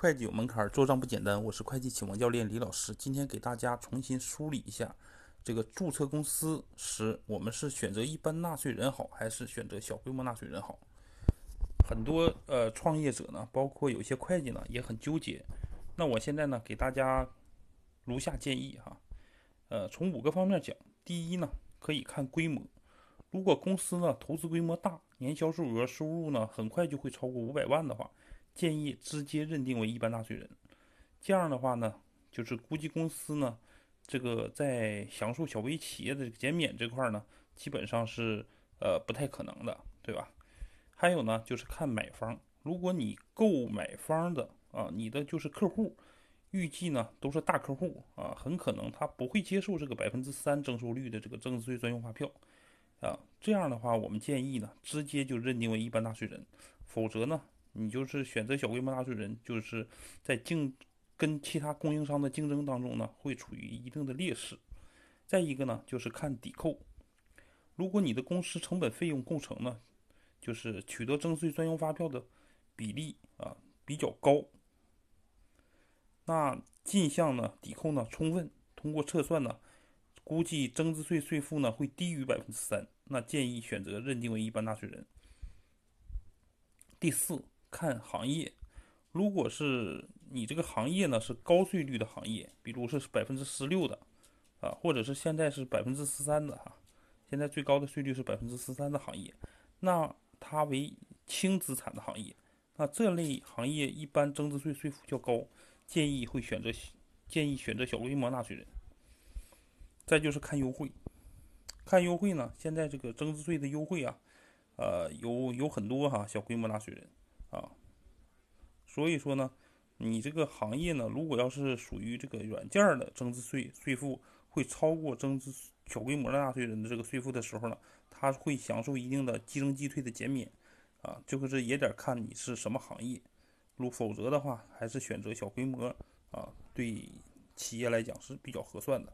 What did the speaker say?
会计有门槛，做账不简单。我是会计启蒙教练李老师，今天给大家重新梳理一下，这个注册公司时，我们是选择一般纳税人好，还是选择小规模纳税人好？很多呃创业者呢，包括有些会计呢，也很纠结。那我现在呢，给大家如下建议哈，呃，从五个方面讲。第一呢，可以看规模，如果公司呢投资规模大，年销售额收入呢很快就会超过五百万的话。建议直接认定为一般纳税人，这样的话呢，就是估计公司呢，这个在享受小微企业的减免这块呢，基本上是呃不太可能的，对吧？还有呢，就是看买方，如果你购买方的啊，你的就是客户，预计呢都是大客户啊，很可能他不会接受这个百分之三征收率的这个增值税专用发票啊，这样的话，我们建议呢，直接就认定为一般纳税人，否则呢。你就是选择小规模纳税人，就是在竞跟其他供应商的竞争当中呢，会处于一定的劣势。再一个呢，就是看抵扣。如果你的公司成本费用构成呢，就是取得征税专用发票的比例啊比较高，那进项呢抵扣呢充分，通过测算呢，估计增值税税负呢会低于百分之三，那建议选择认定为一般纳税人。第四。看行业，如果是你这个行业呢是高税率的行业，比如是百分之十六的，啊，或者是现在是百分之十三的哈，现在最高的税率是百分之十三的行业，那它为轻资产的行业，那这类行业一般增值税税负较高，建议会选择建议选择小规模纳税人。再就是看优惠，看优惠呢，现在这个增值税的优惠啊，呃，有有很多哈，小规模纳税人。啊，所以说呢，你这个行业呢，如果要是属于这个软件的增值税税负会超过增值小规模的纳税人的这个税负的时候呢，他会享受一定的计征计退的减免，啊，这个是也得看你是什么行业，如否则的话，还是选择小规模啊，对企业来讲是比较合算的。